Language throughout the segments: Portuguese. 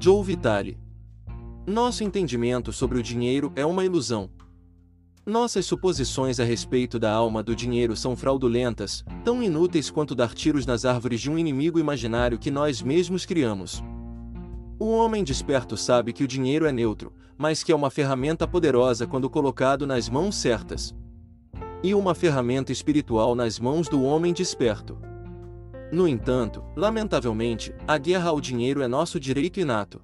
Joe Vitale. Nosso entendimento sobre o dinheiro é uma ilusão. Nossas suposições a respeito da alma do dinheiro são fraudulentas, tão inúteis quanto dar tiros nas árvores de um inimigo imaginário que nós mesmos criamos. O homem desperto sabe que o dinheiro é neutro, mas que é uma ferramenta poderosa quando colocado nas mãos certas. E uma ferramenta espiritual nas mãos do homem desperto. No entanto, lamentavelmente, a guerra ao dinheiro é nosso direito inato.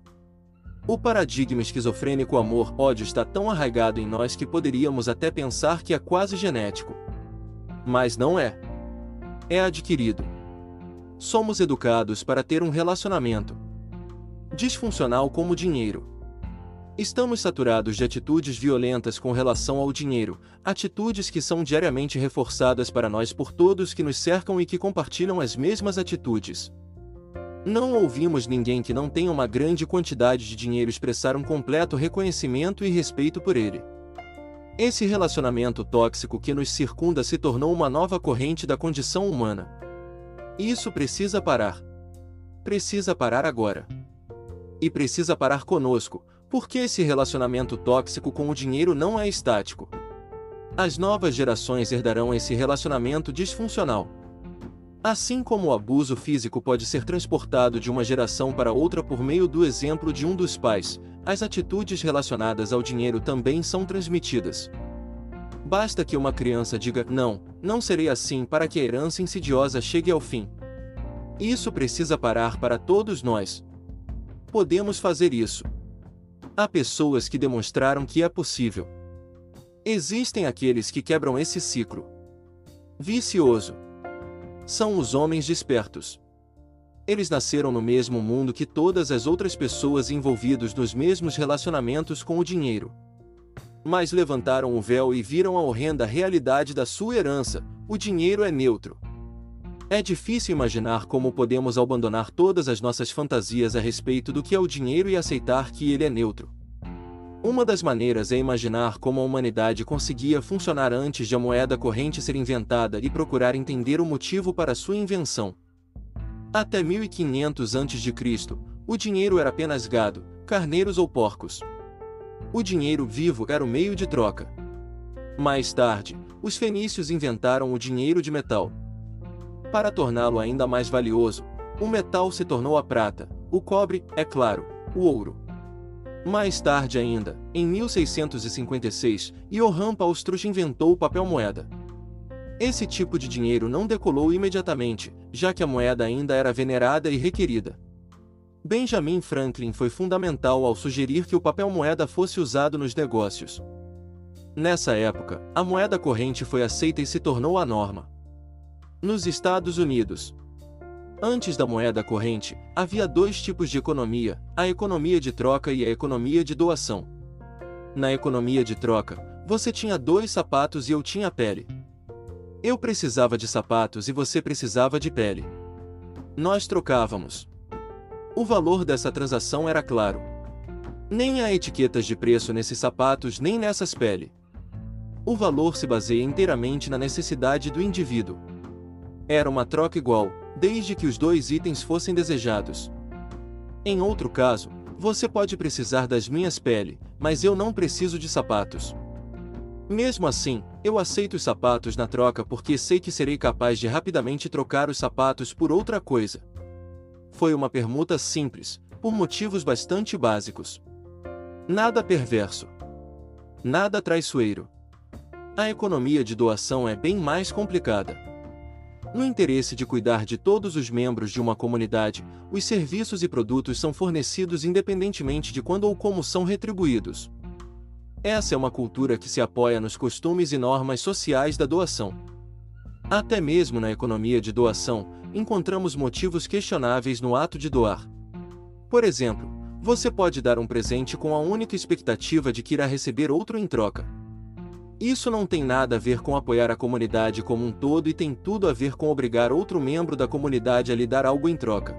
O paradigma esquizofrênico amor-ódio está tão arraigado em nós que poderíamos até pensar que é quase genético. Mas não é. É adquirido. Somos educados para ter um relacionamento disfuncional como dinheiro. Estamos saturados de atitudes violentas com relação ao dinheiro, atitudes que são diariamente reforçadas para nós por todos que nos cercam e que compartilham as mesmas atitudes. Não ouvimos ninguém que não tenha uma grande quantidade de dinheiro expressar um completo reconhecimento e respeito por ele. Esse relacionamento tóxico que nos circunda se tornou uma nova corrente da condição humana. Isso precisa parar. Precisa parar agora. E precisa parar conosco, porque esse relacionamento tóxico com o dinheiro não é estático. As novas gerações herdarão esse relacionamento disfuncional. Assim como o abuso físico pode ser transportado de uma geração para outra por meio do exemplo de um dos pais, as atitudes relacionadas ao dinheiro também são transmitidas. Basta que uma criança diga não, não serei assim para que a herança insidiosa chegue ao fim. Isso precisa parar para todos nós. Podemos fazer isso. Há pessoas que demonstraram que é possível. Existem aqueles que quebram esse ciclo vicioso. São os homens despertos. Eles nasceram no mesmo mundo que todas as outras pessoas envolvidos nos mesmos relacionamentos com o dinheiro. Mas levantaram o véu e viram a horrenda realidade da sua herança: o dinheiro é neutro. É difícil imaginar como podemos abandonar todas as nossas fantasias a respeito do que é o dinheiro e aceitar que ele é neutro. Uma das maneiras é imaginar como a humanidade conseguia funcionar antes de a moeda corrente ser inventada e procurar entender o motivo para sua invenção. Até 1500 a.C., o dinheiro era apenas gado, carneiros ou porcos. O dinheiro vivo era o meio de troca. Mais tarde, os fenícios inventaram o dinheiro de metal, para torná-lo ainda mais valioso, o metal se tornou a prata, o cobre, é claro, o ouro. Mais tarde ainda, em 1656, Johann Paul Struch inventou o papel moeda. Esse tipo de dinheiro não decolou imediatamente, já que a moeda ainda era venerada e requerida. Benjamin Franklin foi fundamental ao sugerir que o papel moeda fosse usado nos negócios. Nessa época, a moeda corrente foi aceita e se tornou a norma. Nos Estados Unidos, Antes da moeda corrente, havia dois tipos de economia: a economia de troca e a economia de doação. Na economia de troca, você tinha dois sapatos e eu tinha pele. Eu precisava de sapatos e você precisava de pele. Nós trocávamos. O valor dessa transação era claro. Nem há etiquetas de preço nesses sapatos nem nessas pele. O valor se baseia inteiramente na necessidade do indivíduo. Era uma troca igual, desde que os dois itens fossem desejados. Em outro caso, você pode precisar das minhas pele, mas eu não preciso de sapatos. Mesmo assim, eu aceito os sapatos na troca porque sei que serei capaz de rapidamente trocar os sapatos por outra coisa. Foi uma permuta simples, por motivos bastante básicos. Nada perverso. Nada traiçoeiro. A economia de doação é bem mais complicada. No interesse de cuidar de todos os membros de uma comunidade, os serviços e produtos são fornecidos independentemente de quando ou como são retribuídos. Essa é uma cultura que se apoia nos costumes e normas sociais da doação. Até mesmo na economia de doação, encontramos motivos questionáveis no ato de doar. Por exemplo, você pode dar um presente com a única expectativa de que irá receber outro em troca. Isso não tem nada a ver com apoiar a comunidade como um todo e tem tudo a ver com obrigar outro membro da comunidade a lhe dar algo em troca.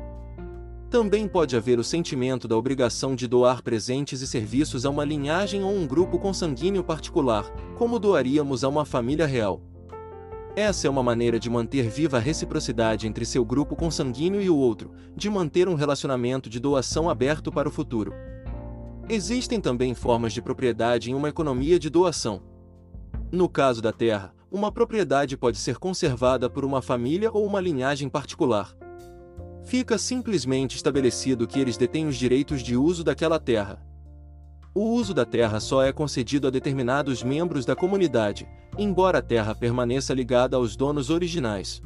Também pode haver o sentimento da obrigação de doar presentes e serviços a uma linhagem ou um grupo consanguíneo particular, como doaríamos a uma família real. Essa é uma maneira de manter viva a reciprocidade entre seu grupo consanguíneo e o outro, de manter um relacionamento de doação aberto para o futuro. Existem também formas de propriedade em uma economia de doação. No caso da terra, uma propriedade pode ser conservada por uma família ou uma linhagem particular. Fica simplesmente estabelecido que eles detêm os direitos de uso daquela terra. O uso da terra só é concedido a determinados membros da comunidade, embora a terra permaneça ligada aos donos originais.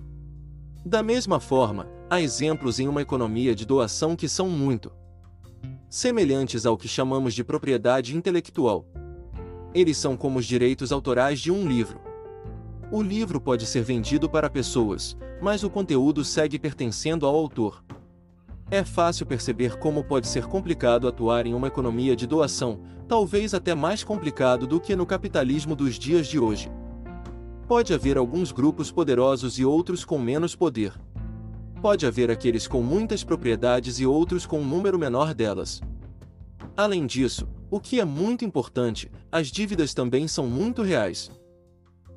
Da mesma forma, há exemplos em uma economia de doação que são muito semelhantes ao que chamamos de propriedade intelectual. Eles são como os direitos autorais de um livro. O livro pode ser vendido para pessoas, mas o conteúdo segue pertencendo ao autor. É fácil perceber como pode ser complicado atuar em uma economia de doação, talvez até mais complicado do que no capitalismo dos dias de hoje. Pode haver alguns grupos poderosos e outros com menos poder. Pode haver aqueles com muitas propriedades e outros com um número menor delas. Além disso, o que é muito importante, as dívidas também são muito reais.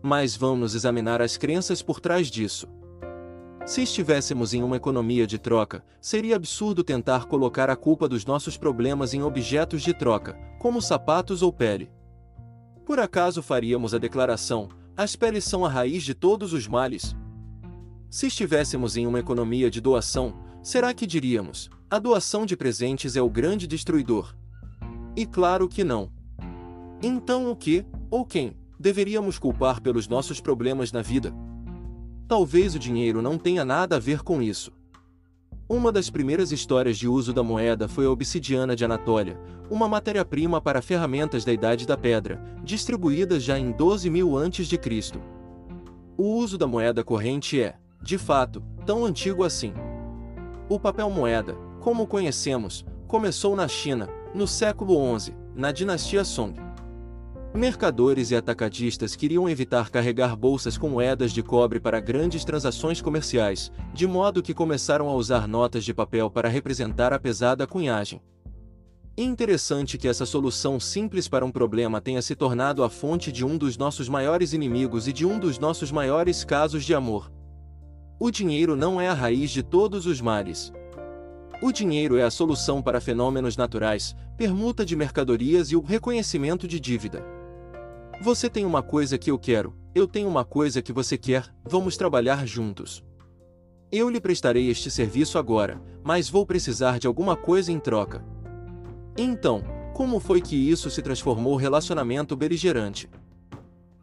Mas vamos examinar as crenças por trás disso. Se estivéssemos em uma economia de troca, seria absurdo tentar colocar a culpa dos nossos problemas em objetos de troca, como sapatos ou pele. Por acaso faríamos a declaração: as peles são a raiz de todos os males? Se estivéssemos em uma economia de doação, será que diríamos: a doação de presentes é o grande destruidor? E claro que não. Então o que, ou quem, deveríamos culpar pelos nossos problemas na vida? Talvez o dinheiro não tenha nada a ver com isso. Uma das primeiras histórias de uso da moeda foi a obsidiana de Anatólia, uma matéria-prima para ferramentas da Idade da Pedra, distribuída já em 12 mil a.C. O uso da moeda corrente é, de fato, tão antigo assim. O papel moeda, como conhecemos, começou na China, no século XI, na dinastia Song. Mercadores e atacadistas queriam evitar carregar bolsas com moedas de cobre para grandes transações comerciais, de modo que começaram a usar notas de papel para representar a pesada cunhagem. Interessante que essa solução simples para um problema tenha se tornado a fonte de um dos nossos maiores inimigos e de um dos nossos maiores casos de amor. O dinheiro não é a raiz de todos os males. O dinheiro é a solução para fenômenos naturais, permuta de mercadorias e o reconhecimento de dívida. Você tem uma coisa que eu quero, eu tenho uma coisa que você quer, vamos trabalhar juntos. Eu lhe prestarei este serviço agora, mas vou precisar de alguma coisa em troca. Então, como foi que isso se transformou relacionamento beligerante?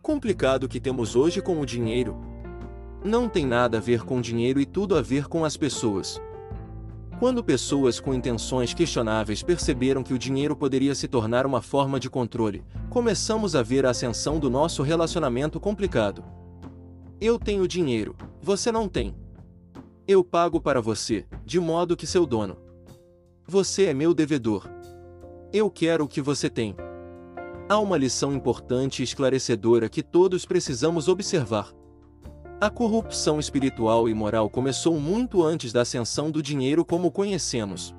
Complicado que temos hoje com o dinheiro. Não tem nada a ver com dinheiro e tudo a ver com as pessoas. Quando pessoas com intenções questionáveis perceberam que o dinheiro poderia se tornar uma forma de controle, começamos a ver a ascensão do nosso relacionamento complicado. Eu tenho dinheiro, você não tem. Eu pago para você, de modo que seu dono. Você é meu devedor. Eu quero o que você tem. Há uma lição importante e esclarecedora que todos precisamos observar. A corrupção espiritual e moral começou muito antes da ascensão do dinheiro como conhecemos.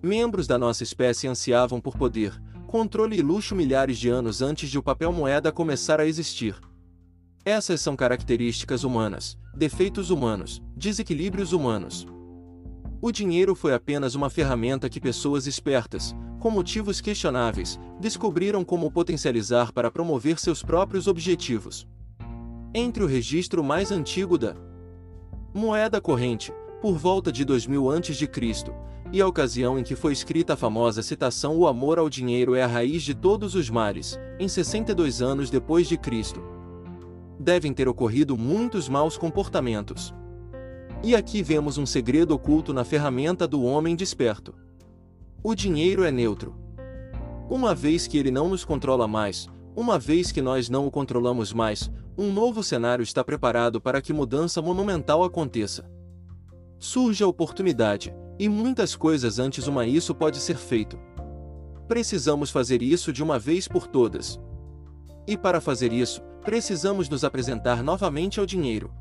Membros da nossa espécie ansiavam por poder, controle e luxo milhares de anos antes de o papel moeda começar a existir. Essas são características humanas, defeitos humanos, desequilíbrios humanos. O dinheiro foi apenas uma ferramenta que pessoas espertas, com motivos questionáveis, descobriram como potencializar para promover seus próprios objetivos entre o registro mais antigo da moeda corrente, por volta de 2000 a.C., e a ocasião em que foi escrita a famosa citação O amor ao dinheiro é a raiz de todos os males, em 62 anos depois de Cristo. Devem ter ocorrido muitos maus comportamentos. E aqui vemos um segredo oculto na ferramenta do homem desperto. O dinheiro é neutro. Uma vez que ele não nos controla mais, uma vez que nós não o controlamos mais, um novo cenário está preparado para que mudança monumental aconteça. Surge a oportunidade, e muitas coisas antes uma isso pode ser feito. Precisamos fazer isso de uma vez por todas. E para fazer isso, precisamos nos apresentar novamente ao dinheiro.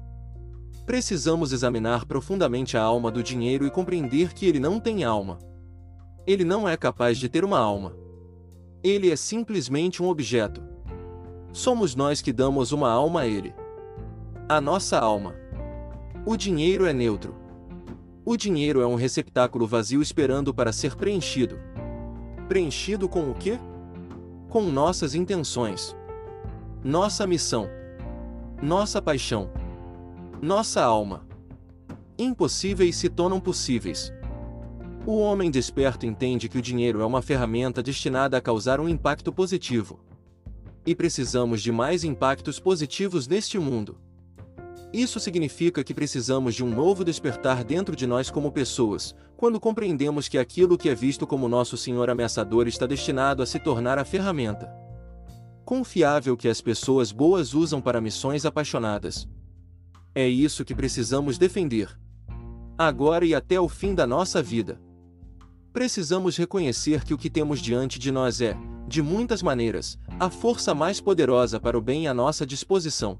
Precisamos examinar profundamente a alma do dinheiro e compreender que ele não tem alma. Ele não é capaz de ter uma alma. Ele é simplesmente um objeto. Somos nós que damos uma alma a ele. A nossa alma. O dinheiro é neutro. O dinheiro é um receptáculo vazio esperando para ser preenchido. Preenchido com o quê? Com nossas intenções. Nossa missão. Nossa paixão. Nossa alma. Impossíveis se tornam possíveis. O homem desperto entende que o dinheiro é uma ferramenta destinada a causar um impacto positivo. E precisamos de mais impactos positivos neste mundo. Isso significa que precisamos de um novo despertar dentro de nós como pessoas, quando compreendemos que aquilo que é visto como nosso Senhor ameaçador está destinado a se tornar a ferramenta confiável que as pessoas boas usam para missões apaixonadas. É isso que precisamos defender. Agora e até o fim da nossa vida. Precisamos reconhecer que o que temos diante de nós é, de muitas maneiras, a força mais poderosa para o bem à nossa disposição.